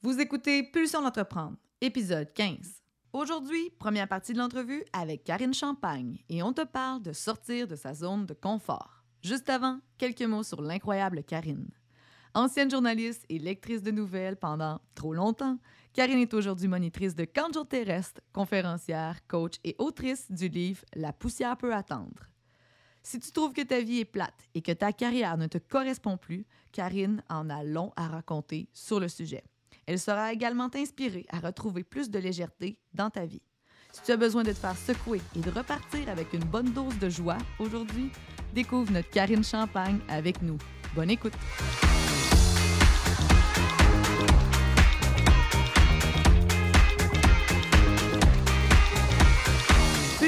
Vous écoutez Pulsion d'entreprendre, épisode 15. Aujourd'hui, première partie de l'entrevue avec Karine Champagne et on te parle de sortir de sa zone de confort. Juste avant, quelques mots sur l'incroyable Karine. Ancienne journaliste et lectrice de nouvelles pendant trop longtemps, Karine est aujourd'hui monitrice de camp de terrestre, conférencière, coach et autrice du livre La poussière peut attendre. Si tu trouves que ta vie est plate et que ta carrière ne te correspond plus, Karine en a long à raconter sur le sujet. Elle sera également t'inspirer à retrouver plus de légèreté dans ta vie. Si tu as besoin de te faire secouer et de repartir avec une bonne dose de joie aujourd'hui, découvre notre Karine Champagne avec nous. Bonne écoute!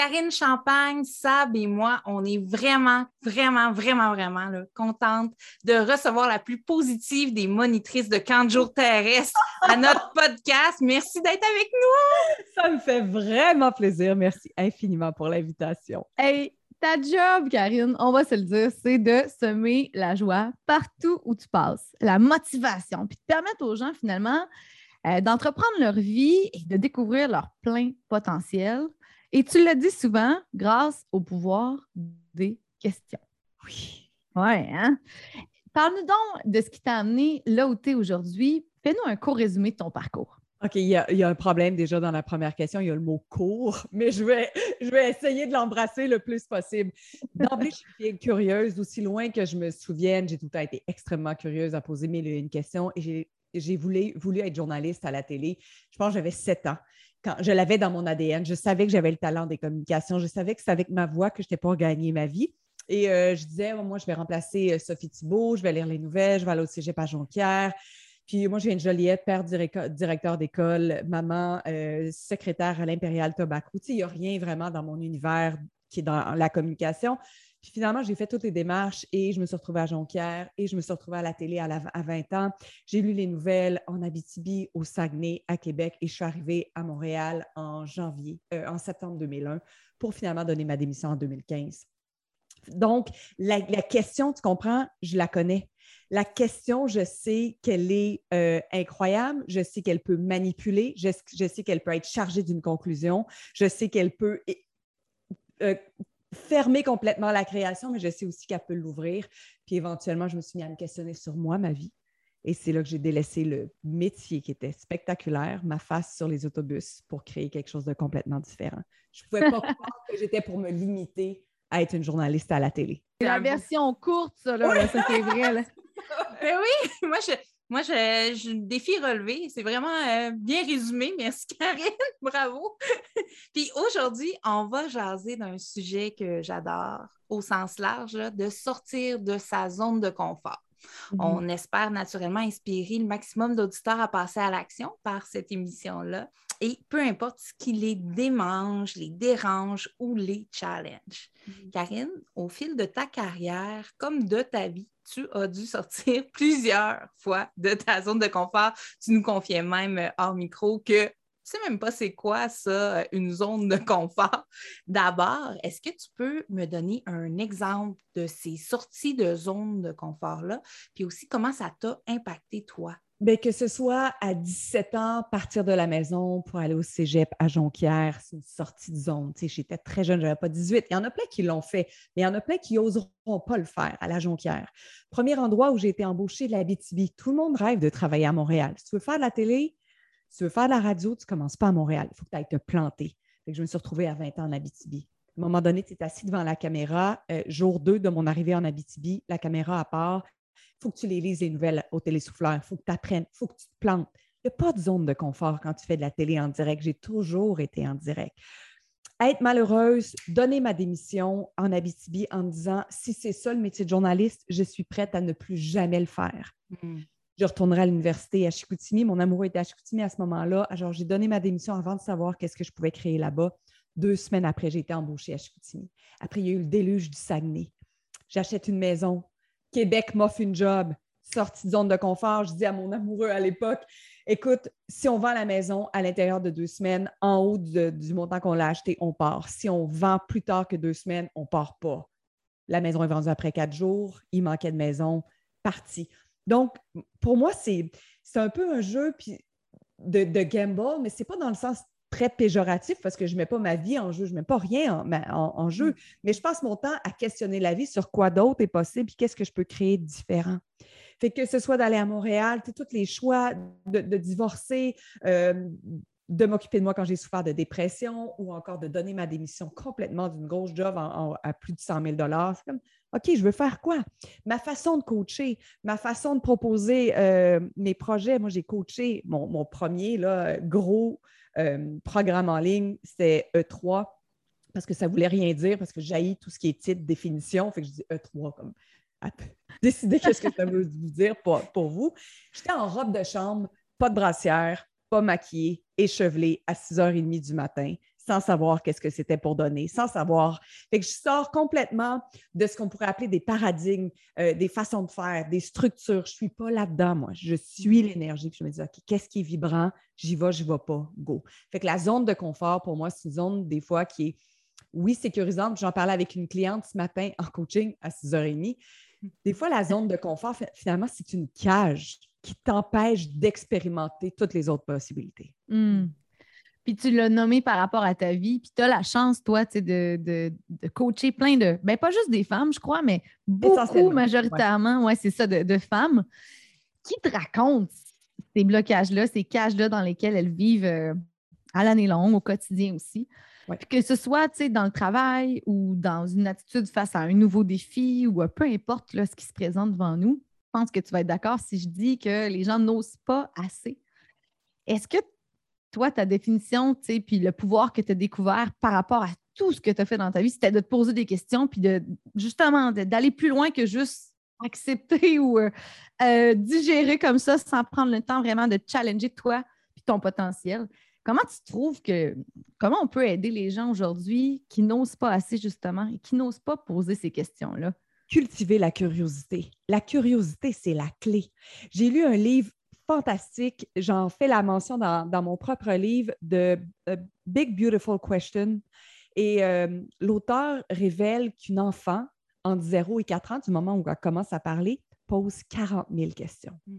Karine Champagne, Sab et moi, on est vraiment, vraiment, vraiment, vraiment là, contente de recevoir la plus positive des monitrices de camp de jour terrestre à notre podcast. Merci d'être avec nous. Ça me fait vraiment plaisir. Merci infiniment pour l'invitation. Hey, ta job, Karine, on va se le dire, c'est de semer la joie partout où tu passes, la motivation, puis de permettre aux gens finalement euh, d'entreprendre leur vie et de découvrir leur plein potentiel et tu l'as dit souvent, grâce au pouvoir des questions. Oui. Ouais, hein? Parle-nous donc de ce qui t'a amené là où tu es aujourd'hui. Fais-nous un court résumé de ton parcours. OK, il y, a, un problème déjà dans la première question. Il y a le mot court, mais je vais, je vais essayer de l'embrasser le plus possible. D'emblée, je suis curieuse. Aussi loin que je me souvienne, j'ai tout le temps été extrêmement curieuse à poser mille et une questions et j'ai voulu, voulu être journaliste à la télé. Je pense que j'avais sept ans quand je l'avais dans mon ADN. Je savais que j'avais le talent des communications. Je savais que c'est avec ma voix que je n'étais pas gagner ma vie. Et euh, je disais, moi, je vais remplacer euh, Sophie Thibault, je vais lire les nouvelles, je vais aller au cégep à. Puis moi, j'ai une Joliette, père directeur d'école, maman, euh, secrétaire à l'Impérial Tobacco. il n'y a rien vraiment dans mon univers qui est dans la communication. Puis finalement, j'ai fait toutes les démarches et je me suis retrouvée à Jonquière et je me suis retrouvée à la télé à, 20 ans. J'ai lu les nouvelles en Abitibi, au Saguenay, à Québec et je suis arrivée à Montréal en janvier, euh, en septembre 2001 pour finalement donner ma démission en 2015. Donc, la, question, tu comprends, je la connais. La question, je sais qu'elle est euh, incroyable, je sais qu'elle peut manipuler, je, sais qu'elle peut être chargée d'une conclusion, je sais qu'elle peut euh, fermer complètement la création, mais je sais aussi qu'elle peut l'ouvrir. Puis éventuellement, je me suis mis à me questionner sur moi, ma vie. Et c'est là que j'ai délaissé le métier qui était spectaculaire, ma face sur les autobus, pour créer quelque chose de complètement différent. Je ne pouvais pas croire que j'étais pour me limiter à être une journaliste à la télé. C'est la version courte, ça, là, ça c'est vrai. Là. Ben oui, moi, je, moi, je, défi relevé. C'est vraiment euh, bien résumé. Merci, Karine. Bravo. Puis aujourd'hui, on va jaser d'un sujet que j'adore au sens large, de sortir de sa zone de confort. Mm-hmm. On espère naturellement inspirer le maximum d'auditeurs à passer à l'action par cette émission-là. Et peu importe ce qui les démange, les dérange ou les challenge. Mm-hmm. Karine, au fil de ta carrière comme de ta vie, tu as dû sortir plusieurs fois de ta zone de confort. Tu nous confiais même euh, hors micro que tu sais même pas c'est quoi ça, euh, une zone de confort. D'abord, est-ce que tu peux me donner un exemple de ces sorties de zone de confort-là, puis aussi comment ça t'a impacté toi? Bien, que ce soit à 17 ans, partir de la maison pour aller au cégep à Jonquière, c'est une sortie de zone. Tu j'étais très jeune, je n'avais pas 18. Il y en a plein qui l'ont fait, mais il y en a plein qui n'oseront pas le faire à la Jonquière. Premier endroit où j'ai été embauchée, la BTB. Tout le monde rêve de travailler à Montréal. Si tu veux faire de la télé, si tu veux faire de la radio, tu ne commences pas à Montréal. Il faut que tu ailles te planter. je me suis retrouvée à 20 ans en Abitibi. À un moment donné, tu es assis devant la caméra. Euh, jour 2 de mon arrivée en Abitibi, la caméra à part. Il faut que tu les lises les nouvelles au télésouffleur. Il faut que tu apprennes. Il faut que tu te plantes. Il n'y a pas de zone de confort quand tu fais de la télé en direct. J'ai toujours été en direct. Être malheureuse, donner ma démission en Abitibi en disant si c'est ça le métier de journaliste, je suis prête à ne plus jamais le faire. Hmm. Je retournerai à l'université à Chicoutimi. Mon amoureux était à Chicoutimi à ce moment-là. Alors, j'ai donné ma démission avant de savoir qu'est-ce que je pouvais créer là-bas. Deux semaines après, j'ai été embauchée à Chicoutimi. Après, il y a eu le déluge du Saguenay. J'achète une maison. Québec m'offre une job. Sortie de zone de confort. Je dis à mon amoureux à l'époque, écoute, si on vend la maison à l'intérieur de deux semaines, en haut du montant qu'on l'a acheté, on part. Si on vend plus tard que deux semaines, on part pas. La maison est vendue après quatre jours. Il manquait de maison. Parti. Donc, pour moi, c'est un peu un jeu de, de gamble, mais ce n'est pas dans le sens très péjoratif parce que je ne mets pas ma vie en jeu, je ne mets pas rien en, jeu, mm. mais je passe mon temps à questionner la vie sur quoi d'autre est possible et qu'est-ce que je peux créer de différent. Fait que ce soit d'aller à Montréal, tous les choix de, divorcer, euh, de m'occuper de moi quand j'ai souffert de dépression ou encore de donner ma démission complètement d'une grosse job à plus de 100 000 C'est comme, OK, je veux faire quoi? Ma façon de coacher, ma façon de proposer euh, mes projets. Moi, j'ai coaché mon, premier là, gros euh, programme en ligne, c'était E3 parce que ça voulait rien dire, parce que j'ai tout ce qui est titre, définition. Fait que je dis E3 comme décider qu'est-ce que ça veut vous dire pour, pour vous. J'étais en robe de chambre, pas de brassière, pas maquillée, échevelée à 6h30 du matin, sans savoir qu'est-ce que c'était pour donner, sans savoir. Fait que je sors complètement de ce qu'on pourrait appeler des paradigmes, euh, des façons de faire, des structures. Je ne suis pas là-dedans, moi. Je suis l'énergie. Je me dis, OK, qu'est-ce qui est vibrant? J'y vais, j'y vais pas. Go. Fait que la zone de confort, pour moi, c'est une zone, des fois, qui est, oui, sécurisante. J'en parlais avec une cliente ce matin en coaching à 6h30. Des fois, la zone de confort, finalement, c'est une cage qui t'empêche d'expérimenter toutes les autres possibilités. Hmm. Puis tu l'as nommé par rapport à ta vie, puis tu as la chance, toi, de, de, de, coacher plein de, ben pas juste des femmes, je crois, mais beaucoup majoritairement, ouais, c'est ça, de, femmes qui te racontent ces blocages-là, ces cages-là dans lesquelles elles vivent euh, à l'année longue, au quotidien aussi? Que ce soit dans le travail ou dans une attitude face à un nouveau défi ou peu importe là, ce qui se présente devant nous, je pense que tu vas être d'accord si je dis que les gens n'osent pas assez. Est-ce que toi, ta définition, puis le pouvoir que tu as découvert par rapport à tout ce que tu as fait dans ta vie, c'était de te poser des questions, puis de justement d'aller plus loin que juste accepter ou euh, euh, digérer comme ça sans prendre le temps vraiment de challenger toi puis ton potentiel. Comment tu trouves que comment on peut aider les gens aujourd'hui qui n'osent pas assez justement et qui n'osent pas poser ces questions-là? cultiver la curiosité. La curiosité, c'est la clé. J'ai lu un livre fantastique, j'en fais la mention dans, mon propre livre de Big Beautiful Question. Et euh, l'auteur révèle qu'une enfant entre 0 et 4 ans, du moment où elle commence à parler, pose 40 000 questions. Hmm.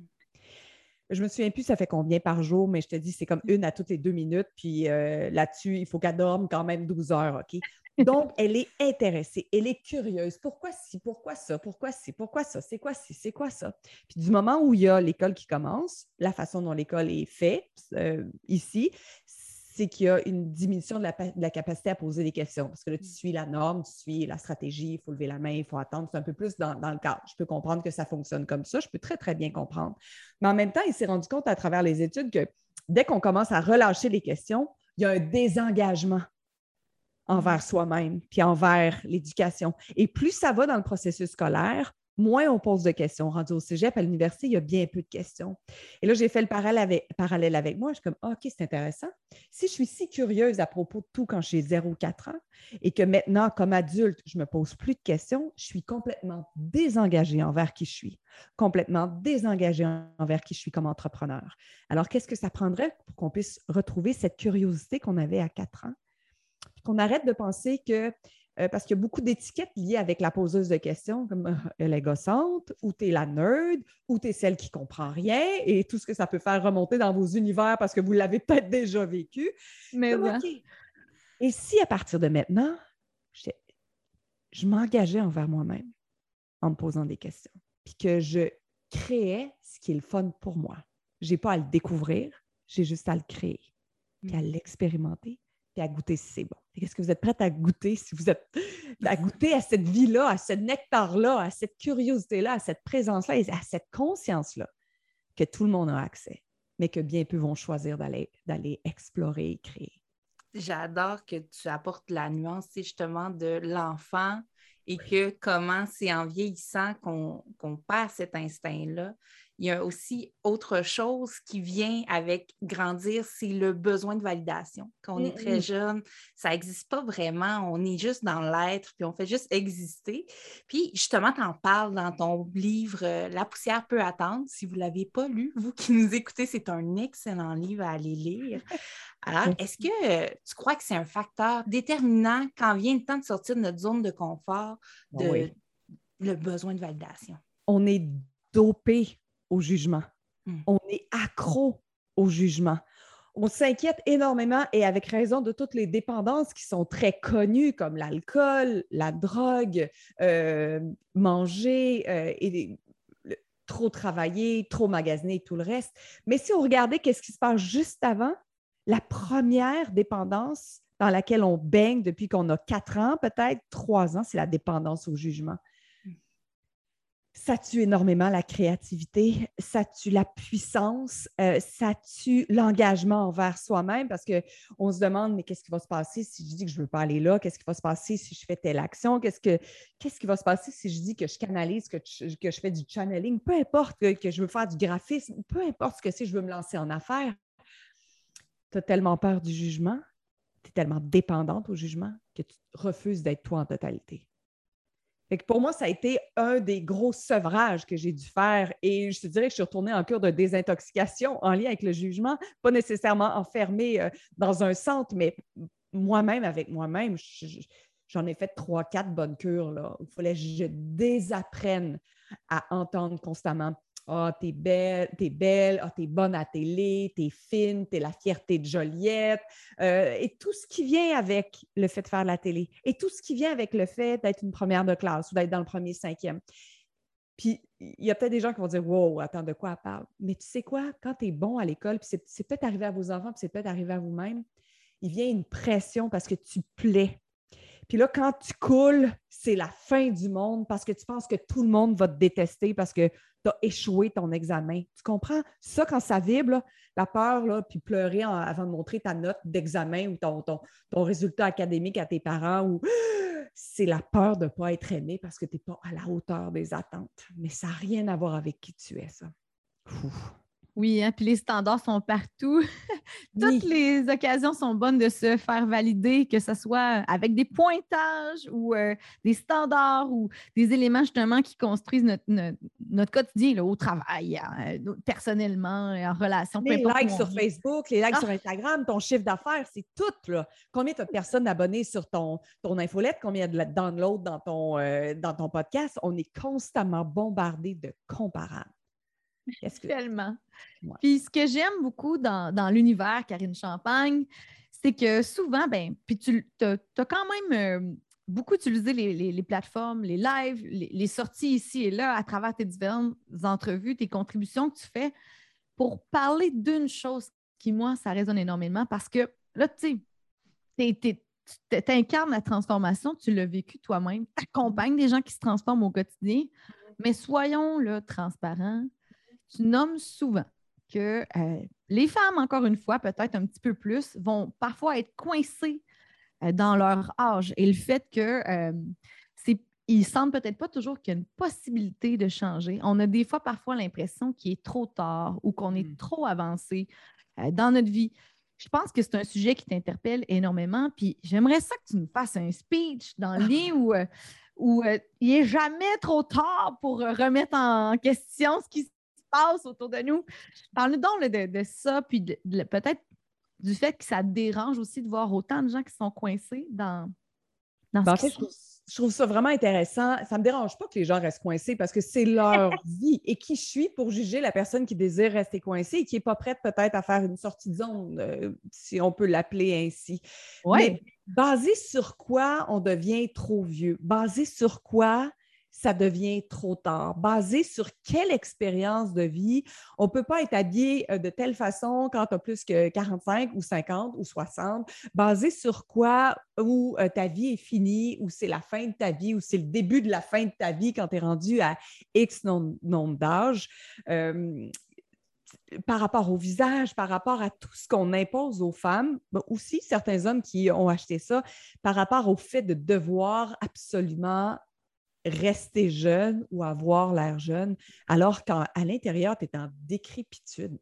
Je me souviens plus ça fait combien par jour, mais je te dis, c'est comme une à toutes les deux minutes. Puis euh, là-dessus, il faut qu'elle dorme quand même 12 heures, OK? Donc, elle est intéressée, elle est curieuse. Pourquoi ci, pourquoi ça, pourquoi ci, pourquoi ça, c'est quoi ci, c'est quoi ça? Puis du moment où il y a l'école qui commence, la façon dont l'école est faite euh, ici, c'est qu'il y a une diminution de la, capacité à poser des questions. Parce que là, tu mm. suis la norme, tu suis la stratégie, il faut lever la main, il faut attendre. C'est un peu plus dans, dans, le cadre. Je peux comprendre que ça fonctionne comme ça. Je peux très, très bien comprendre. Mais en même temps, il s'est rendu compte à travers les études que dès qu'on commence à relâcher les questions, il y a un désengagement envers soi-même, puis envers l'éducation. Et plus ça va dans le processus scolaire, moins on pose de questions. Rendu au cégep, à l'université, il y a bien peu de questions. Et là, j'ai fait le parallèle avec, moi. Je suis comme, ah, OK, c'est intéressant. Si je suis si curieuse à propos de tout quand j'ai 0-4 ans et que maintenant, comme adulte, je ne me pose plus de questions, je suis complètement désengagée envers qui je suis, complètement désengagée envers qui je suis comme entrepreneur. Alors, qu'est-ce que ça prendrait pour qu'on puisse retrouver cette curiosité qu'on avait à 4 ans? Qu'on arrête de penser que, euh, parce qu'il y a beaucoup d'étiquettes liées avec la poseuse de questions, comme euh, elle est gossante, ou tu es la nerd, ou tu es celle qui comprend rien, et tout ce que ça peut faire remonter dans vos univers parce que vous l'avez peut-être déjà vécu. Mais Et si à partir de maintenant, je m'engageais envers moi-même en me posant des questions, puis que je créais ce qui est le fun pour moi. Je n'ai pas à le découvrir, j'ai juste à le créer, puis à mmh. l'expérimenter, puis à goûter si c'est bon. Est-ce que vous êtes prête à goûter, si vous êtes à goûter à cette vie-là, à ce nectar-là, à cette curiosité-là, à cette présence-là et à cette conscience-là que tout le monde a accès, mais que bien peu vont choisir d'aller explorer et créer? J'adore que tu apportes la nuance justement de l'enfant et que comment c'est en vieillissant qu'on perd cet instinct-là il y a aussi autre chose qui vient avec grandir, c'est le besoin de validation. Quand on est très mm-hmm. jeune, ça n'existe pas vraiment. On est juste dans l'être, puis on fait juste exister. Puis justement, tu en parles dans ton livre euh, La poussière peut attendre. Si vous ne l'avez pas lu, vous qui nous écoutez, c'est un excellent livre à aller lire. Alors, est-ce que tu crois que c'est un facteur déterminant quand vient le temps de sortir de notre zone de confort, ah de, le besoin de validation? On est dopé au jugement. Hmm. On est accro au jugement. On s'inquiète énormément et avec raison de toutes les dépendances qui sont très connues comme l'alcool, la drogue, euh, manger euh, et trop travailler, trop magasiner et tout le reste. Mais si on regardait qu'est-ce qui se passe juste avant, la première dépendance dans laquelle on baigne depuis qu'on a quatre ans, peut-être trois ans, c'est la dépendance au jugement ça tue énormément la créativité, ça tue la puissance, euh, ça tue l'engagement envers soi-même parce qu'on se demande, mais qu'est-ce qui va se passer si je dis que je ne veux pas aller là? Qu'est-ce qui va se passer si je fais telle action? Qu'est-ce, que, qu'est-ce qui va se passer si je dis que je canalise, que, je fais du channeling? Peu importe que, que, je veux faire du graphisme, peu importe ce que c'est, je veux me lancer en affaires. Tu as tellement peur du jugement, tu es tellement dépendante au jugement que tu refuses d'être toi en totalité pour moi, ça a été un des gros sevrages que j'ai dû faire. Et je te dirais que je suis retournée en cure de désintoxication en lien avec le jugement, pas nécessairement enfermée euh, dans un centre, mais moi-même, avec moi-même, j'en ai fait trois, quatre bonnes cures. Il fallait que je désapprenne à entendre constamment ah, t'es belle, t'es belle, ah, t'es bonne à télé, t'es fine, t'es la fierté de Joliette, euh, et tout ce qui vient avec le fait de faire la télé, et tout ce qui vient avec le fait d'être une première de classe ou d'être dans le premier cinquième. Puis il y a peut-être des gens qui vont dire Wow, attends, de quoi elle parle? Mais tu sais quoi, quand tu es bon à l'école, puis c'est peut-être arrivé à vos enfants, puis c'est peut-être arrivé à vous-même, il vient une pression parce que tu plais. Puis là, quand tu coules, c'est la fin du monde parce que tu penses que tout le monde va te détester parce que tu as échoué ton examen. Tu comprends? Ça, quand ça vibre, la peur, là, puis pleurer avant de montrer ta note d'examen ou ton, résultat académique à tes parents, ou c'est la peur de ne pas être aimé parce que tu n'es pas à la hauteur des attentes. Mais ça n'a rien à voir avec qui tu es, ça. Oui, hein, puis les standards sont partout. Toutes les occasions sont bonnes de se faire valider, que ce soit avec des pointages ou euh, des standards ou des éléments justement qui construisent notre, quotidien au travail, hein, euh, personnellement, en relation. Les likes sur Facebook, les likes ah! sur Instagram, ton chiffre d'affaires, c'est tout. Là. Combien de personnes abonnées sur ton, ton infolette, combien de downloads dans ton, euh, dans ton podcast? On est constamment bombardé de comparables. Tellement. Puis ce que j'aime beaucoup dans, l'univers Karine Champagne, c'est que souvent, ben, puis tu as, quand même euh, beaucoup utilisé les, plateformes, les lives, les, sorties ici et là à travers tes différentes entrevues, tes contributions que tu fais pour parler d'une chose qui, moi, ça résonne énormément parce que là, tu sais, tu incarnes la transformation, tu l'as vécu toi-même, tu accompagnes des gens qui se transforment au quotidien, mais soyons là, transparents tu nommes souvent que euh, les femmes, encore une fois, peut-être un petit peu plus, vont parfois être coincées euh, dans leur âge. Et le fait que euh, ils sentent peut-être pas toujours qu'il y a une possibilité de changer. On a des fois parfois l'impression qu'il est trop tard ou qu'on est mm. trop avancé dans notre vie. Je pense que c'est un sujet qui t'interpelle énormément. Puis j'aimerais ça que tu nous fasses un speech dans le lien où, où il n'est jamais trop tard pour remettre en question ce qui se passe autour de nous. Parle-nous donc de, ça, puis peut-être du fait que ça dérange aussi de voir autant de gens qui sont coincés dans, dans ben, ce je, trouve, ça vraiment intéressant. Ça ne me dérange pas que les gens restent coincés parce que c'est leur vie. Et qui je suis pour juger la personne qui désire rester coincée et qui n'est pas prête peut-être à faire une sortie de zone, euh, si on peut l'appeler ainsi. Ouais. Mais basé sur quoi on devient trop vieux? Basé sur quoi ça devient trop tard. Basé sur quelle expérience de vie? On ne peut pas être habillé euh, de telle façon quand tu as plus que 45 ou 50 ou 60. Basé sur quoi? Où euh, ta vie est finie, ou c'est la fin de ta vie, ou c'est le début de la fin de ta vie quand tu es rendu à X nombre d'âge. Euh, par rapport au visage, par rapport à tout ce qu'on impose aux femmes, mais aussi certains hommes qui ont acheté ça, par rapport au fait de devoir absolument rester jeune ou avoir l'air jeune, alors qu'à l'intérieur, tu es en décrépitude.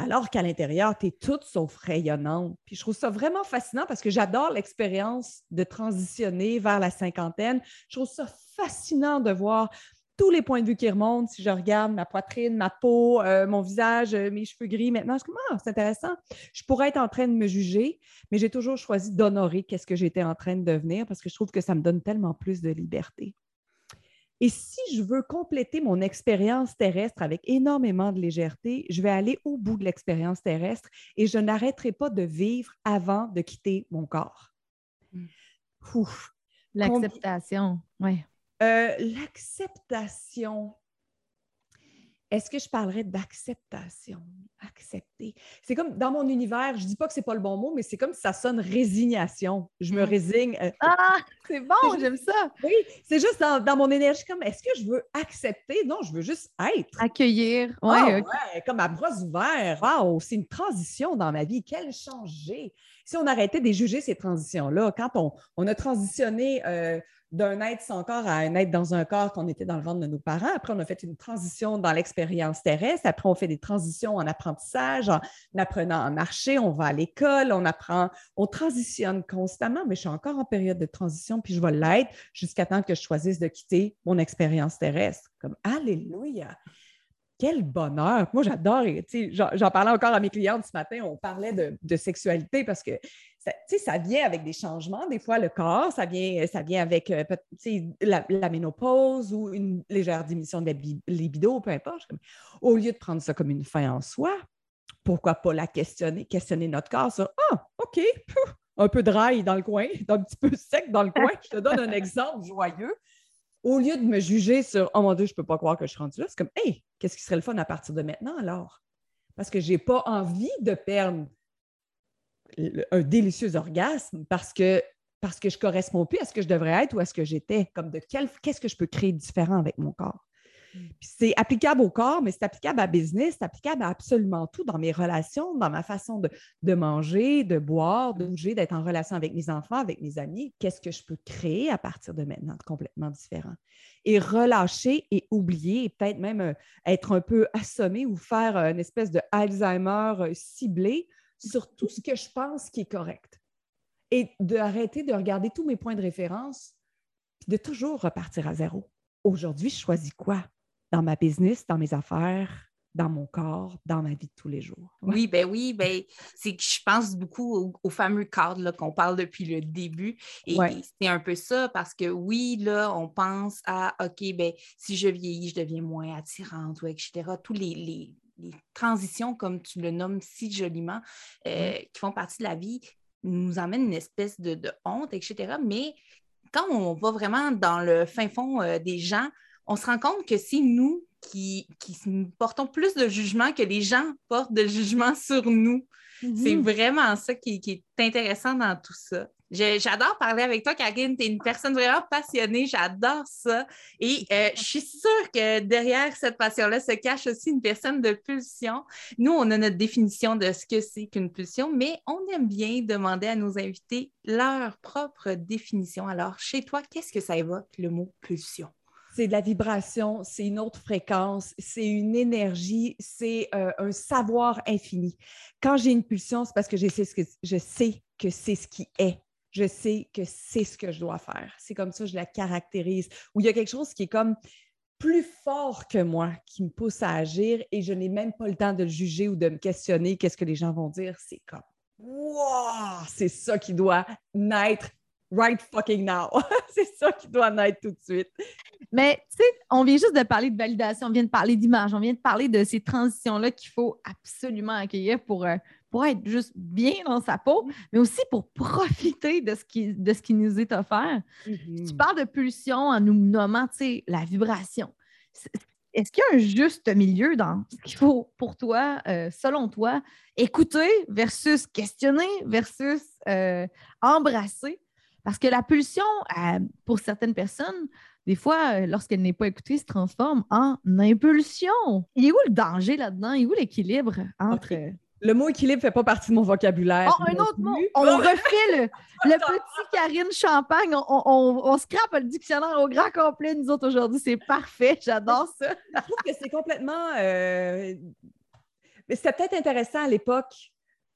Alors qu'à l'intérieur, tu es toute sauf rayonnante. Puis je trouve ça vraiment fascinant parce que j'adore l'expérience de transitionner vers la cinquantaine. Je trouve ça fascinant de voir tous les points de vue qui remontent. Si je regarde ma poitrine, ma peau, euh, mon visage, euh, mes cheveux gris, maintenant, je ah, c'est intéressant. Je pourrais être en train de me juger, mais j'ai toujours choisi d'honorer qu'est-ce que j'étais en train de devenir parce que je trouve que ça me donne tellement plus de liberté. Et si je veux compléter mon expérience terrestre avec énormément de légèreté, je vais aller au bout de l'expérience terrestre et je n'arrêterai pas de vivre avant de quitter mon corps. Hmm. L'acceptation, oui. Euh, l'acceptation. Est-ce que je parlerais d'acceptation? Accepter? C'est comme dans mon univers, je ne dis pas que ce n'est pas le bon mot, mais c'est comme si ça sonne résignation. Je me mm. résigne. Euh, ah, c'est bon, j'aime ça. Oui, c'est juste dans, mon énergie, comme est-ce que je veux accepter? Non, je veux juste être. Accueillir. Ah, ouais, comme à bras ouverts. Wow, c'est une transition dans ma vie. Quel changer. Si on arrêtait de juger ces transitions-là, quand on, on a transitionné. Euh, d'un être sans corps à un être dans un corps qu'on était dans le ventre de nos parents. Après, on a fait une transition dans l'expérience terrestre. Après, on fait des transitions en apprentissage, en apprenant à marcher. On va à l'école, on apprend, on transitionne constamment, mais je suis encore en période de transition, puis je vais l'être jusqu'à temps que je choisisse de quitter mon expérience terrestre. Comme Alléluia! Quel bonheur! Moi, j'adore. J'en parlais encore à mes clientes ce matin. On parlait de, de sexualité parce que ça, vient avec des changements. Des fois, le corps, ça vient, ça vient avec euh, la, la, ménopause ou une légère diminution de la libido, peu importe. Au lieu de prendre ça comme une fin en soi, pourquoi pas la questionner, questionner notre corps sur Ah, OK, un peu dry dans le coin, un petit peu sec dans le coin. Je te donne un exemple joyeux. Au lieu de me juger sur Oh mon Dieu, je ne peux pas croire que je suis rendue là, c'est comme Hey, qu'est-ce qui serait le fun à partir de maintenant alors? Parce que je n'ai pas envie de perdre un délicieux orgasme parce que parce que je corresponds plus à ce que je devrais être ou à ce que j'étais, comme de quel, qu'est-ce que je peux créer différent avec mon corps? Mm. c'est applicable au corps, mais c'est applicable à business, c'est applicable à absolument tout dans mes relations, dans ma façon de, de manger, de boire, de bouger, d'être en relation avec mes enfants, avec mes amis. Qu'est-ce que je peux créer à partir de maintenant de complètement différent? Et relâcher et oublier, et peut-être même euh, être un peu assommé ou faire une espèce de Alzheimer euh, ciblé sur tout ce que je pense qui est correct et d'arrêter de regarder tous mes points de référence et de toujours repartir à zéro. Aujourd'hui, je choisis quoi? Dans ma business, dans mes affaires, dans mon corps, dans ma vie de tous les jours. Oui, ben oui, ben c'est que je pense beaucoup au, fameux cadre qu'on parle depuis le début. Et, c'est un peu ça parce que oui, là, on pense à OK, ben si je vieillis, je deviens moins attirante, ou etc. Tous les les transitions, comme tu le nommes si joliment, euh, qui font partie de la vie, nous emmènent une espèce de, honte, etc. Mais quand on va vraiment dans le fin fond euh, des gens, on se rend compte que c'est nous qui, qui, portons plus de jugement que les gens portent de jugement sur nous. C'est mhm. vraiment ça qui, qui, est intéressant dans tout ça. J'adore parler avec toi, Karine. Tu es une personne vraiment passionnée. J'adore ça. Et euh, je suis sûre que derrière cette passion-là se cache aussi une personne de pulsion. Nous, on a notre définition de ce que c'est qu'une pulsion, mais on aime bien demander à nos invités leur propre définition. Alors, chez toi, qu'est-ce que ça évoque, le mot pulsion? c'est de la vibration, c'est une autre fréquence, c'est une énergie, c'est euh, un savoir infini. Quand j'ai une pulsion, c'est parce que je sais, ce que je sais que c'est ce qui est je sais que c'est ce que je dois faire. C'est comme ça que je la caractérise. Ou il y a quelque chose qui est comme plus fort que moi, qui me pousse à agir et je n'ai même pas le temps de le juger ou de me questionner qu'est-ce que les gens vont dire. C'est comme, wow, c'est ça qui doit naître right fucking now. c'est ça qui doit naître tout de suite. Mais tu sais, on vient juste de parler de validation, on vient de parler d'image, on vient de parler de ces transitions-là qu'il faut absolument accueillir pour, euh, pour être juste bien dans sa peau, Mm. mais aussi pour profiter de ce qui, de ce qui nous est offert. Tu parles de pulsion en nous nommant, tu sais, la vibration. Est-ce qu'il y a un juste milieu dans ce qu'il faut pour toi, euh, selon toi, écouter versus questionner versus euh, embrasser? Parce que la pulsion, euh, pour certaines personnes, des fois, lorsqu'elle n'est pas écoutée, se transforme en impulsion. Il est où le danger là-dedans? Il est où l'équilibre entre... Le mot équilibre ne fait pas partie de mon vocabulaire. Oh, un autre mot. On refait le, petit Karine Champagne. On, on, scrape le dictionnaire au grand complet, nous autres, aujourd'hui. C'est parfait. J'adore ça. Je trouve que c'est complètement. euh, Mais c'était peut-être intéressant à l'époque.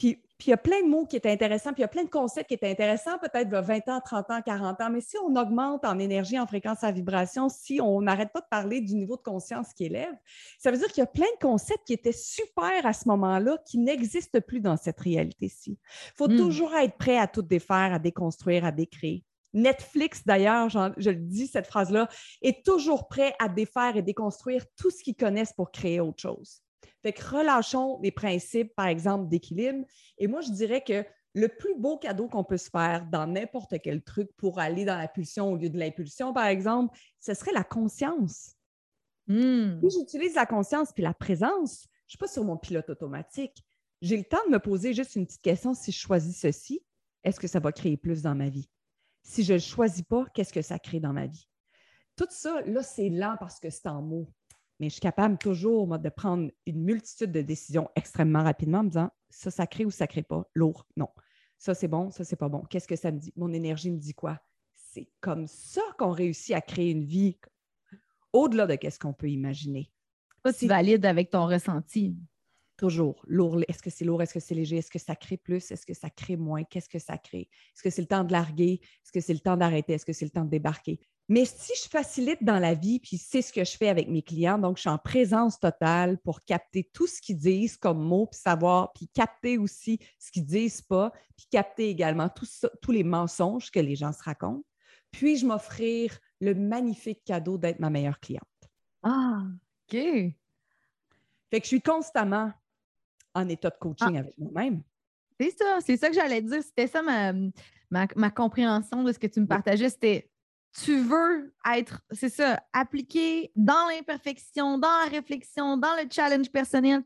Puis, puis il y a plein de mots qui étaient intéressants, puis il y a plein de concepts qui étaient intéressants, peut-être a 20 ans, 30 ans, 40 ans. Mais si on augmente en énergie, en fréquence, en vibration, si on n'arrête pas de parler du niveau de conscience qui élève, ça veut dire qu'il y a plein de concepts qui étaient super à ce moment-là, qui n'existent plus dans cette réalité-ci. Il faut Hmm. toujours être prêt à tout défaire, à déconstruire, à décréer. Netflix, d'ailleurs, je le dis, cette phrase-là, est toujours prêt à défaire et déconstruire tout ce qu'ils connaissent pour créer autre chose. Fait que relâchons les principes, par exemple, d'équilibre. Et moi, je dirais que le plus beau cadeau qu'on peut se faire dans n'importe quel truc pour aller dans la pulsion au lieu de l'impulsion, par exemple, ce serait la conscience. Hmm. Si j'utilise la conscience puis la présence, je ne suis pas sur mon pilote automatique. J'ai le temps de me poser juste une petite question. Si je choisis ceci, est-ce que ça va créer plus dans ma vie? Si je ne le choisis pas, qu'est-ce que ça crée dans ma vie? Tout ça, là, c'est lent parce que c'est en mots. Mais je suis capable toujours, moi, de prendre une multitude de décisions extrêmement rapidement en me disant ça, ça crée ou ça ne crée pas. Lourd, non. Ça, c'est bon, ça, c'est pas bon. Qu'est-ce que ça me dit? Mon énergie me dit quoi? C'est comme ça qu'on réussit à créer une vie au-delà de ce qu'on peut imaginer. Toi, tu valides avec ton ressenti. Toujours lourd. Est-ce que c'est lourd? Est-ce que c'est léger? Est-ce que ça crée plus? Est-ce que ça crée moins? Qu'est-ce que ça crée? Est-ce que c'est le temps de larguer? Est-ce que c'est le temps d'arrêter? Est-ce que c'est le temps de débarquer? Mais si je facilite dans la vie, puis c'est ce que je fais avec mes clients, donc je suis en présence totale pour capter tout ce qu'ils disent comme mots, puis savoir, puis capter aussi ce qu'ils disent pas, puis capter également ça- tous les mensonges que les gens se racontent, puis-je m'offrir le magnifique cadeau d'être ma meilleure cliente. Ah, OK. Fait que je suis constamment en état de coaching Ah. avec moi-même. C'est ça, c'est ça que j'allais dire. C'était ça ma, ma, ma compréhension de ce que tu me partageais. C'était tu veux être, c'est ça, appliqué dans l'imperfection, dans la réflexion, dans le challenge personnel,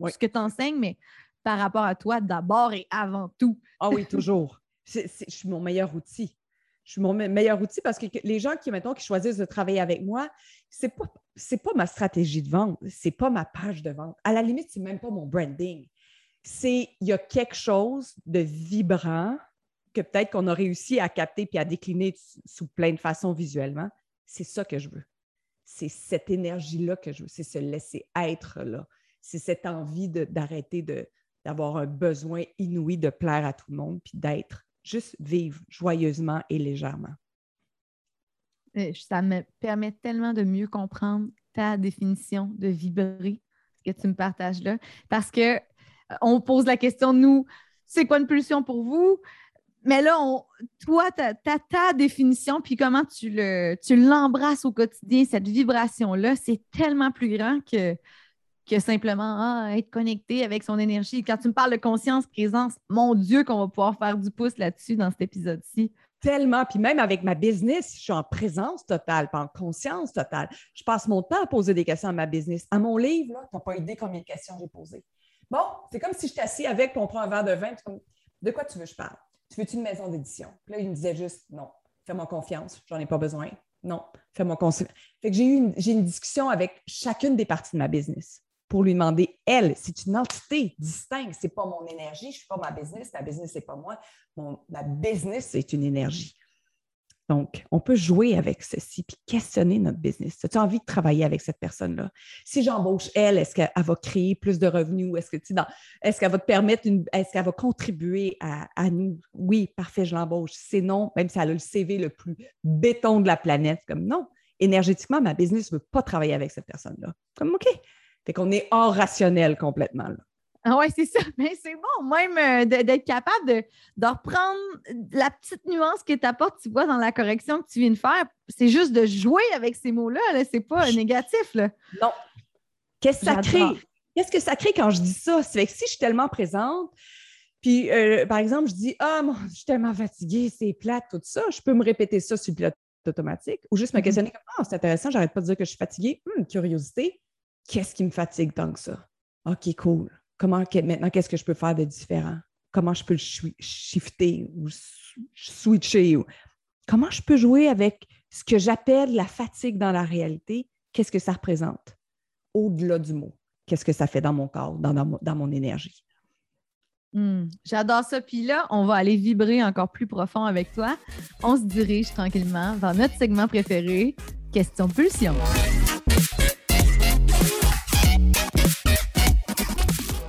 Oui. ce que tu enseignes, mais par rapport à toi d'abord et avant tout. Ah oui, toujours. Je suis mon meilleur outil. Je suis mon me- meilleur outil parce que les gens qui, mettons, qui choisissent de travailler avec moi, c'est pas, c'est pas ma stratégie de vente, c'est pas ma page de vente. À la limite, c'est même pas mon branding. C'est, il y a quelque chose de vibrant que peut-être qu'on a réussi à capter puis à décliner sous plein de façons visuellement. C'est ça que je veux. C'est cette énergie-là que je veux. C'est se laisser être là. C'est cette envie d'arrêter d'avoir un besoin inouï de plaire à tout le monde, puis d'être juste vivre joyeusement et légèrement. Ça me permet tellement de mieux comprendre ta définition de vibrer, ce que tu me partages là. Parce que euh, on pose la question, nous, c'est quoi une pulsion pour vous? Mais là, toi, tu as, ta définition, puis comment tu le, tu l'embrasses au quotidien, cette vibration-là, c'est tellement plus grand que, que simplement ah, être connecté avec son énergie. Quand tu me parles de conscience, présence, mon Dieu, qu'on va pouvoir faire du pouce là-dessus dans cet épisode-ci. Tellement, puis même avec ma business, je suis en présence totale, pas en conscience totale. Je passe mon temps à poser des questions à ma business. À mon livre, tu n'as pas idée combien de questions j'ai posées. Bon, c'est comme si je assis avec, puis on prend un verre de vin, puis de quoi tu veux que je parle? Tu veux-tu une maison d'édition? Puis là, il me disait juste, non, fais-moi confiance, j'en ai pas besoin. Non, fais-moi confiance. Fait que j'ai eu une, j'ai une discussion avec chacune des parties de ma business pour lui demander, elle, c'est une entité distincte, c'est pas mon énergie, je suis pas ma business, ma business, c'est pas moi. Ma business, c'est une énergie. Donc, on peut jouer avec ceci puis questionner notre business. As-tu envie de travailler avec cette personne-là? Si j'embauche elle, est-ce qu'elle va créer plus de revenus? Est-ce que est-ce qu'elle va te permettre est-ce qu'elle va contribuer à, à nous? Oui, parfait, je l'embauche. C'est non, même si elle a le CV le plus béton de la planète, comme non. Énergétiquement, ma business ne veut pas travailler avec cette personne-là. Comme OK. Fait qu'on est hors rationnel complètement. Là. Ah ouais, c'est ça. Mais c'est bon, même euh, d'être capable de, de reprendre la petite nuance que tu apportes, tu vois, dans la correction que tu viens de faire. C'est juste de jouer avec ces mots-là. -là, c'est pas négatif. Là. Non. Qu'est-ce que ça crée? Qu'est-ce que ça crée quand je dis ça? C'est que si je suis tellement présente, puis euh, par exemple, je dis Ah, je suis tellement fatiguée, c'est plate, tout ça, je peux me répéter ça sur le pilote automatique ou juste me mm-hmm. questionner comme Ah, c'est intéressant, j'arrête pas de dire que je suis fatiguée. Hum, curiosité, qu'est-ce qui me fatigue tant que ça? OK, cool. Comment, maintenant, qu'est-ce que je peux faire de différent? Comment je peux le shifter ou switcher? Ou... Comment je peux jouer avec ce que j'appelle la fatigue dans la réalité? Qu'est-ce que ça représente? Au-delà du mot, qu'est-ce que ça fait dans mon corps, dans, mon énergie? Hmm, j'adore ça. Puis là, on va aller vibrer encore plus profond avec toi. On se dirige tranquillement vers notre segment préféré, question pulsion.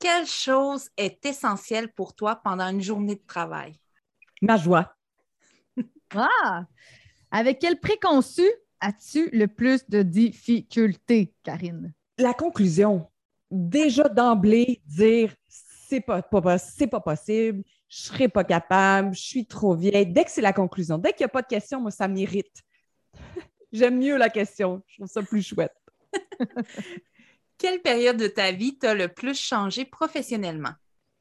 quelle chose est essentielle pour toi pendant une journée de travail? Ma joie. ah! Avec quel préconçu as-tu le plus de difficultés, Karine? La conclusion. Déjà d'emblée, dire c'est pas, pas, pas possible, je serai pas capable, je suis trop vieille. Dès que c'est la conclusion, dès qu'il n'y a pas de question, moi, ça m'irrite. J'aime mieux la question. Je trouve ça plus chouette. quelle période de ta vie t'a le plus changé professionnellement?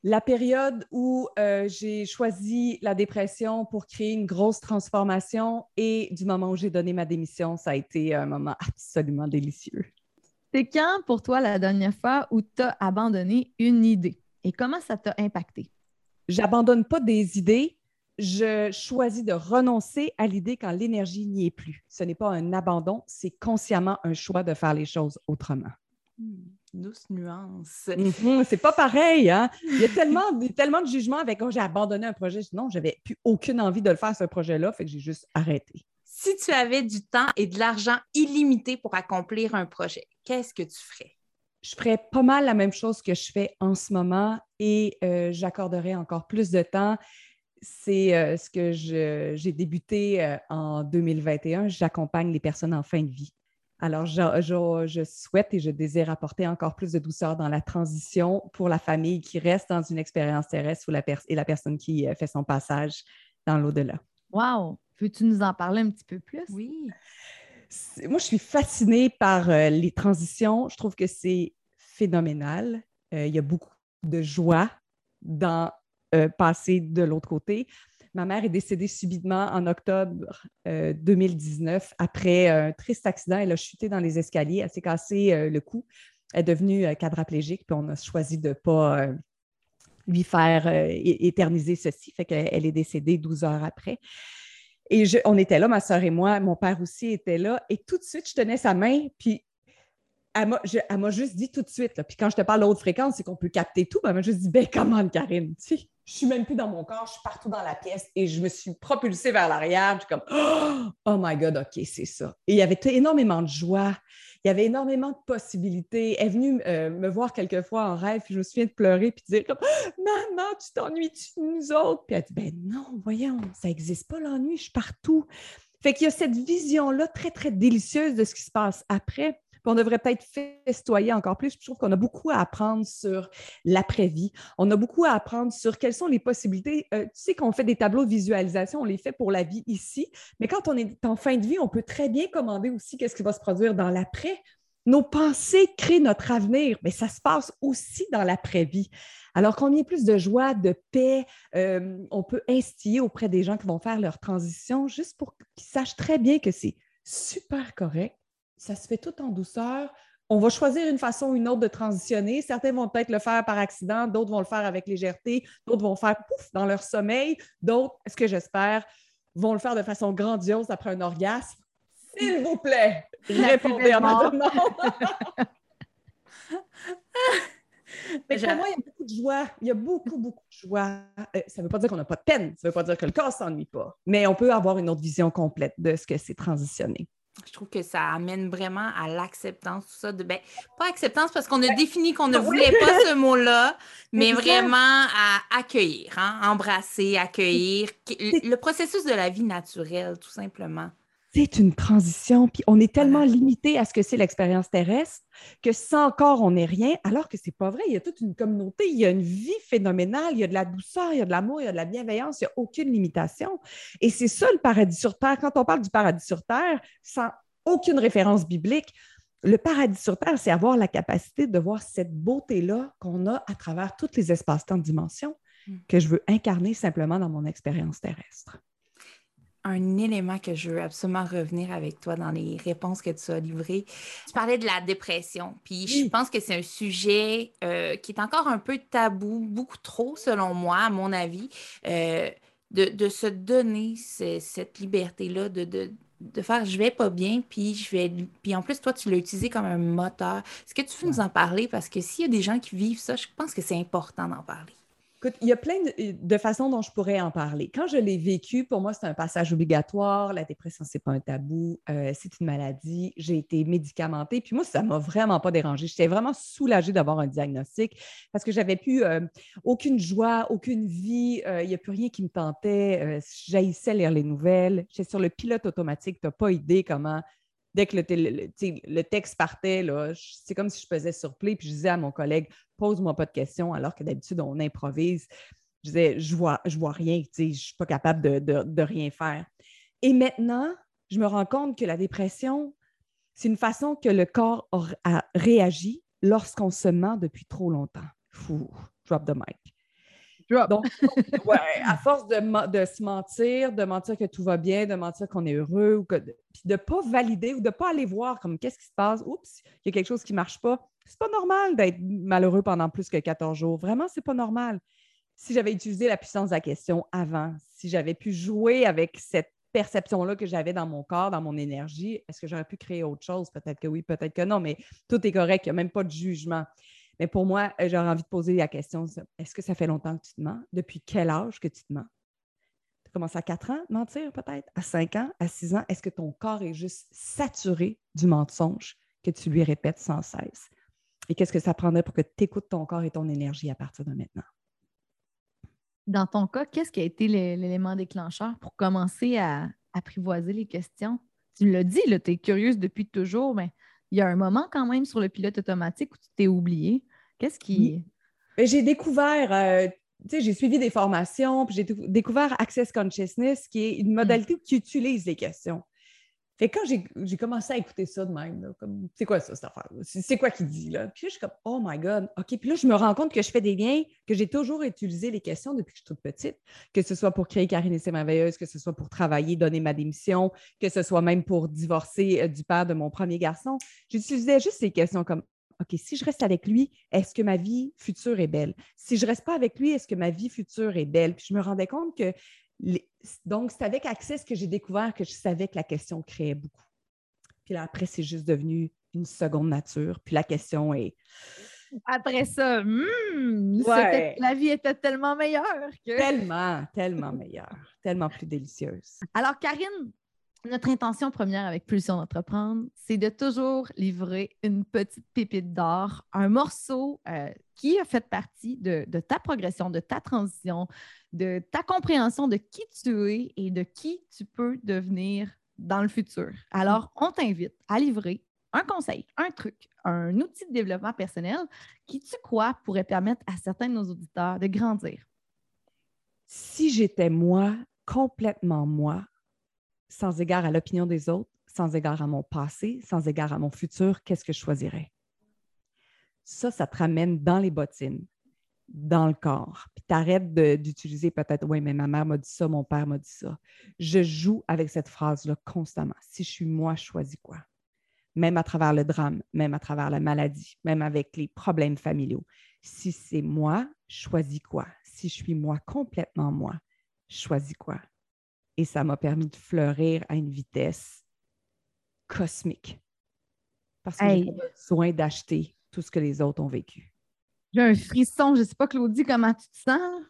La période où euh, j'ai choisi la dépression pour créer une grosse transformation et du moment où j'ai donné ma démission, ça a été un moment absolument délicieux. C'est quand pour toi la dernière fois où tu as abandonné une idée? Et comment ça t'a impacté? J'abandonne pas des idées, je choisis de renoncer à l'idée quand l'énergie n'y est plus. Ce n'est pas un abandon, c'est consciemment un choix de faire les choses autrement. Hmm, douce nuance. Mhm, c'est pas pareil, hein? Il y a tellement, tellement de jugements avec oh, j'ai abandonné un projet. Non, j'avais plus aucune envie de le faire, ce projet-là, fait que j'ai juste arrêté. Si tu avais du temps et de l'argent illimité pour accomplir un projet, qu'est-ce que tu ferais? Je ferais pas mal la même chose que je fais en ce moment et euh, j'accorderais encore plus de temps. C'est euh, ce que j'ai débuté euh, en 2021. J'accompagne les personnes en fin de vie. Alors, je, souhaite et je désire apporter encore plus de douceur dans la transition pour la famille qui reste dans une expérience terrestre et la personne qui euh, fait son passage dans l'au-delà. Wow! Peux-tu nous en parler un petit peu plus? Oui. Moi, je suis fascinée par euh, les transitions. Je trouve que c'est phénoménal. Euh, il y a beaucoup de joie dans passer de l'autre côté. Ma mère est décédée subitement en octobre 2019 euh, après un triste accident. Elle a chuté dans les escaliers, elle s'est cassé euh, le cou. Elle est devenue euh, quadraplégique, puis on a choisi de ne pas lui faire éterniser ceci. Fait qu'elle est décédée 12 heures après. Et on était là, ma soeur et moi, mon père aussi était là. Et tout de suite, je tenais sa main, puis elle m'a juste dit tout de suite. Puis quand je te parle haute fréquence, c'est qu'on peut capter tout. elle m'a juste dit, ben comment, Karine, je suis même plus dans mon corps, je suis partout dans la pièce et je me suis propulsée vers l'arrière. Je suis comme, oh my God, OK, c'est ça. Et il y avait énormément de joie. Il y avait énormément de possibilités. Elle est venue euh, me voir quelquefois en rêve, puis je me souviens de pleurer, puis de dire comme, Maman, tu t'ennuies-tu de nous autres? Puis elle dit, ben non, voyons, ça n'existe pas l'ennui, je suis partout. Fait qu'il y a cette vision-là très, très délicieuse de ce qui se passe après on devrait peut-être festoyer encore plus. Je trouve qu'on a beaucoup à apprendre sur l'après-vie. On a beaucoup à apprendre sur quelles sont les possibilités. Euh, tu sais qu'on fait des tableaux de visualisation, on les fait pour la vie ici, mais quand on est en fin de vie, on peut très bien commander aussi qu'est-ce qui va se produire dans l'après. Nos pensées créent notre avenir, mais ça se passe aussi dans l'après-vie. Alors ait plus de joie, de paix, euh, on peut instiller auprès des gens qui vont faire leur transition juste pour qu'ils sachent très bien que c'est super correct ça se fait tout en douceur. On va choisir une façon ou une autre de transitionner. Certains vont peut-être le faire par accident, d'autres vont le faire avec légèreté, d'autres vont faire pouf dans leur sommeil, d'autres, ce que j'espère, vont le faire de façon grandiose après un orgasme? S'il vous plaît, répondez à ma demande. Mais pour moi, il y a beaucoup de joie. Il y a beaucoup, beaucoup de joie. Euh, ça ne veut pas dire qu'on n'a pas de peine. Ça ne veut pas dire que le corps ne s'ennuie pas. Mais on peut avoir une autre vision complète de ce que c'est transitionner. Je trouve que ça amène vraiment à l'acceptance, tout ça. De, ben, pas acceptance parce qu'on a défini qu'on ne voulait pas ce mot-là, mais vraiment à accueillir, hein, embrasser, accueillir. Le processus de la vie naturelle, tout simplement c'est une transition, puis on est tellement limité à ce que c'est l'expérience terrestre que sans corps, on n'est rien, alors que c'est pas vrai. Il y a toute une communauté, il y a une vie phénoménale, il y a de la douceur, il y a de l'amour, il y a de la bienveillance, il n'y a aucune limitation. Et c'est ça le paradis sur Terre. Quand on parle du paradis sur Terre, sans aucune référence biblique, le paradis sur Terre, c'est avoir la capacité de voir cette beauté-là qu'on a à travers tous les espaces-temps de dimension mm. que je veux incarner simplement dans mon expérience terrestre un élément que je veux absolument revenir avec toi dans les réponses que tu as livrées. Tu parlais de la dépression, puis je pense que c'est un sujet euh, qui est encore un peu tabou, beaucoup trop selon moi, à mon avis, euh, de, se donner cette liberté-là de, de, faire je vais pas bien, puis je vais. Puis en plus, toi, tu l'as utilisé comme un moteur. Est-ce que tu veux nous en parler? Parce que s'il y a des gens qui vivent ça, je pense que c'est important d'en parler. Écoute, il y a plein de, façons dont je pourrais en parler. Quand je l'ai vécu, pour moi, c'est un passage obligatoire. La dépression, ce n'est pas un tabou. Euh, c'est une maladie. J'ai été médicamentée. Puis moi, ça ne m'a vraiment pas dérangée. J'étais vraiment soulagée d'avoir un diagnostic parce que j'avais plus euh, aucune joie, aucune vie. Euh, il n'y a plus rien qui me tentait. J'haïssais lire les nouvelles. J'étais sur le pilote automatique. Tu n'as pas idée comment dès que le, texte partait, c'est comme si je faisais sur play, puis je disais à mon collègue, pose-moi pas de questions, alors que d'habitude, on improvise. Je disais, je vois, je vois rien, je ne suis pas capable de, rien faire. Et maintenant, je me rends compte que la dépression, c'est une façon que le corps a, réagi lorsqu'on se ment depuis trop longtemps. Fou, drop the mic. Donc, à force de, se mentir, de mentir que tout va bien, de mentir qu'on est heureux, ou que, puis de ne pas valider ou de ne pas aller voir comme qu'est-ce qui se passe, oups, il y a quelque chose qui ne marche pas. C'est pas normal d'être malheureux pendant plus que 14 jours. Vraiment, c'est pas normal. Si j'avais utilisé la puissance de la question avant, si j'avais pu jouer avec cette perception-là que j'avais dans mon corps, dans mon énergie, est-ce que j'aurais pu créer autre chose? Peut-être que oui, peut-être que non, mais tout est correct, il n'y a même pas de jugement. Mais pour moi, euh, j'aurais envie de poser la question est-ce que ça fait longtemps que tu te mens? Depuis quel âge que tu te mens? Tu commences à 4 ans, mentir peut-être? À 5 ans? À 6 ans? Est-ce que ton corps est juste saturé du mensonge que tu lui répètes sans cesse? Et qu'est-ce que ça prendrait pour que tu écoutes ton corps et ton énergie à partir de maintenant? Dans ton cas, qu'est-ce qui a été l'élément déclencheur pour commencer à apprivoiser les questions? Tu l'as dit, tu es curieuse depuis toujours, mais il y a un moment quand même sur le pilote automatique où tu t'es oublié. Qu'est-ce qui. Ben, j'ai découvert, euh, tu sais, j'ai suivi des formations, puis j'ai découvert Access Consciousness, qui est une modalité qui utilise les questions. Fait quand j'ai commencé à écouter ça de même, comme c'est quoi ça, cette affaire? C'est quoi qu'il dit là? Puis là, je suis comme Oh my God, OK. Puis là, je me rends compte que je fais des liens, que j'ai toujours utilisé les questions depuis que je suis toute petite, que ce soit pour créer Karine et ses merveilleuses, que ce soit pour travailler, donner ma démission, que ce soit même pour divorcer euh, du père de mon premier garçon. J'utilisais juste ces questions comme OK, si je reste avec lui, est-ce que ma vie future est belle? Si je ne reste pas avec lui, est-ce que ma vie future est belle? Puis je me rendais compte que donc, c'est avec Access que j'ai découvert que je savais que la question créait beaucoup. Puis là, après, c'est juste devenu une seconde nature. Puis la question est. Après ça, hmm, la vie était tellement meilleure que. Tellement, tellement meilleure, tellement plus délicieuse. Alors, Karine, notre intention première avec Pulsion d'entreprendre, c'est de toujours livrer une petite pépite d'or, un morceau euh, qui a fait partie de, ta progression, de ta transition, de ta compréhension de qui tu es et de qui tu peux devenir dans le futur. Alors, on t'invite à livrer un conseil, un truc, un outil de développement personnel qui, tu crois, pourrait permettre à certains de nos auditeurs de grandir. Si j'étais moi, complètement moi, sans égard à l'opinion des autres, sans égard à mon passé, sans égard à mon futur, qu'est-ce que je choisirais? Ça, ça te ramène dans les bottines, dans le corps. Puis tu arrêtes d'utiliser peut-être, oui, mais ma mère m'a dit ça, mon père m'a dit ça. Je joue avec cette phrase-là constamment. Si je suis moi, je choisis quoi? Même à travers le drame, même à travers la maladie, même avec les problèmes familiaux. Si c'est moi, choisis quoi? Si je suis moi, complètement moi, choisis quoi? Et ça m'a permis de fleurir à une vitesse cosmique. Parce que j'ai besoin d'acheter tout ce que les autres ont vécu. J'ai un frisson. Je ne sais pas, Claudie, comment tu te sens?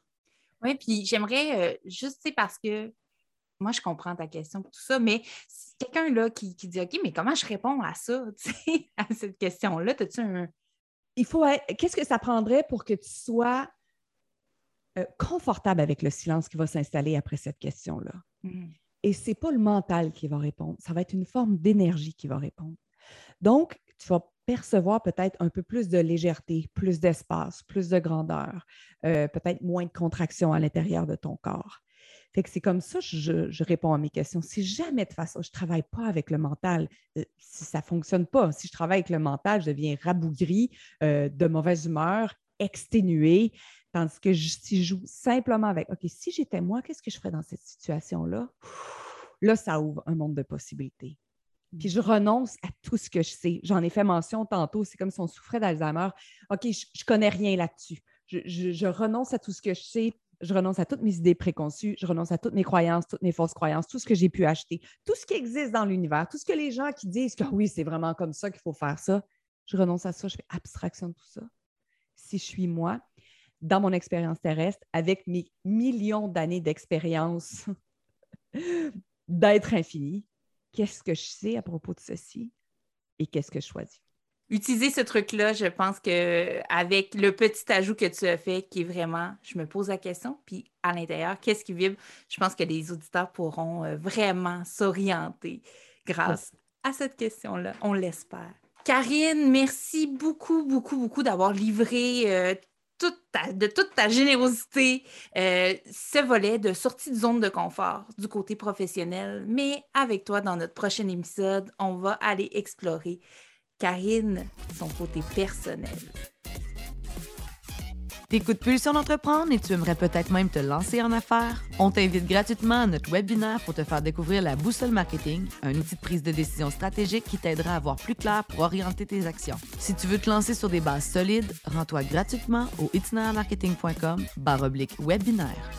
Oui, puis j'aimerais euh, juste, c'est parce que moi, je comprends ta question, tout ça, mais quelqu'un là qui, dit OK, mais comment je réponds à ça, à cette question-là? As-tu un. Il faut. Qu'est-ce que ça prendrait pour que tu sois euh, confortable avec le silence qui va s'installer après cette question-là? Hmm. Et ce n'est pas le mental qui va répondre, ça va être une forme d'énergie qui va répondre. Donc, tu vas percevoir peut-être un peu plus de légèreté, plus d'espace, plus de grandeur, euh, peut-être moins de contraction à l'intérieur de ton corps. Fait que c'est comme ça que je, réponds à mes questions. Si jamais de façon, je ne travaille pas avec le mental, euh, si ça ne fonctionne pas, si je travaille avec le mental, je deviens rabougri, euh, de mauvaise humeur, exténué. Tandis que si je joue simplement avec, OK, si j'étais moi, qu'est-ce que je ferais dans cette situation-là? Là, ça ouvre un monde de possibilités. Puis je renonce à tout ce que je sais. J'en ai fait mention tantôt, c'est comme si on souffrait d'Alzheimer. OK, je ne connais rien là-dessus. je, renonce à tout ce que je sais je renonce à toutes mes idées préconçues, je renonce à toutes mes croyances, toutes mes fausses croyances, tout ce que j'ai pu acheter, tout ce qui existe dans l'univers, tout ce que les gens qui disent que oui, c'est vraiment comme ça qu'il faut faire ça, je renonce à ça, je fais abstraction de tout ça. Si je suis moi, dans mon expérience terrestre, avec mes millions d'années d'expérience d'être infini, qu'est-ce que je sais à propos de ceci et qu'est-ce que je choisis? utiliser ce truc-là, je pense que avec le petit ajout que tu as fait, qui est vraiment, je me pose la question, puis à l'intérieur, qu'est-ce qui vibre? Je pense que les auditeurs pourront euh, vraiment s'orienter grâce à cette question-là. On l'espère. Karine, merci beaucoup, beaucoup, beaucoup d'avoir livré euh, de toute ta générosité euh, ce volet de sortie de zone de confort du côté professionnel. Mais avec toi, dans notre prochain épisode, on va aller explorer Karine, son côté personnel. T'écoutes Pulsion d'entreprendre et tu aimerais peut-être même te lancer en affaires? On t'invite gratuitement à notre webinaire pour te faire découvrir la boussole marketing, un outil de prise de décision stratégique qui t'aidera à voir plus clair pour orienter tes actions. Si tu veux te lancer sur des bases solides, rends-toi gratuitement au itinermarketing.com webinaire.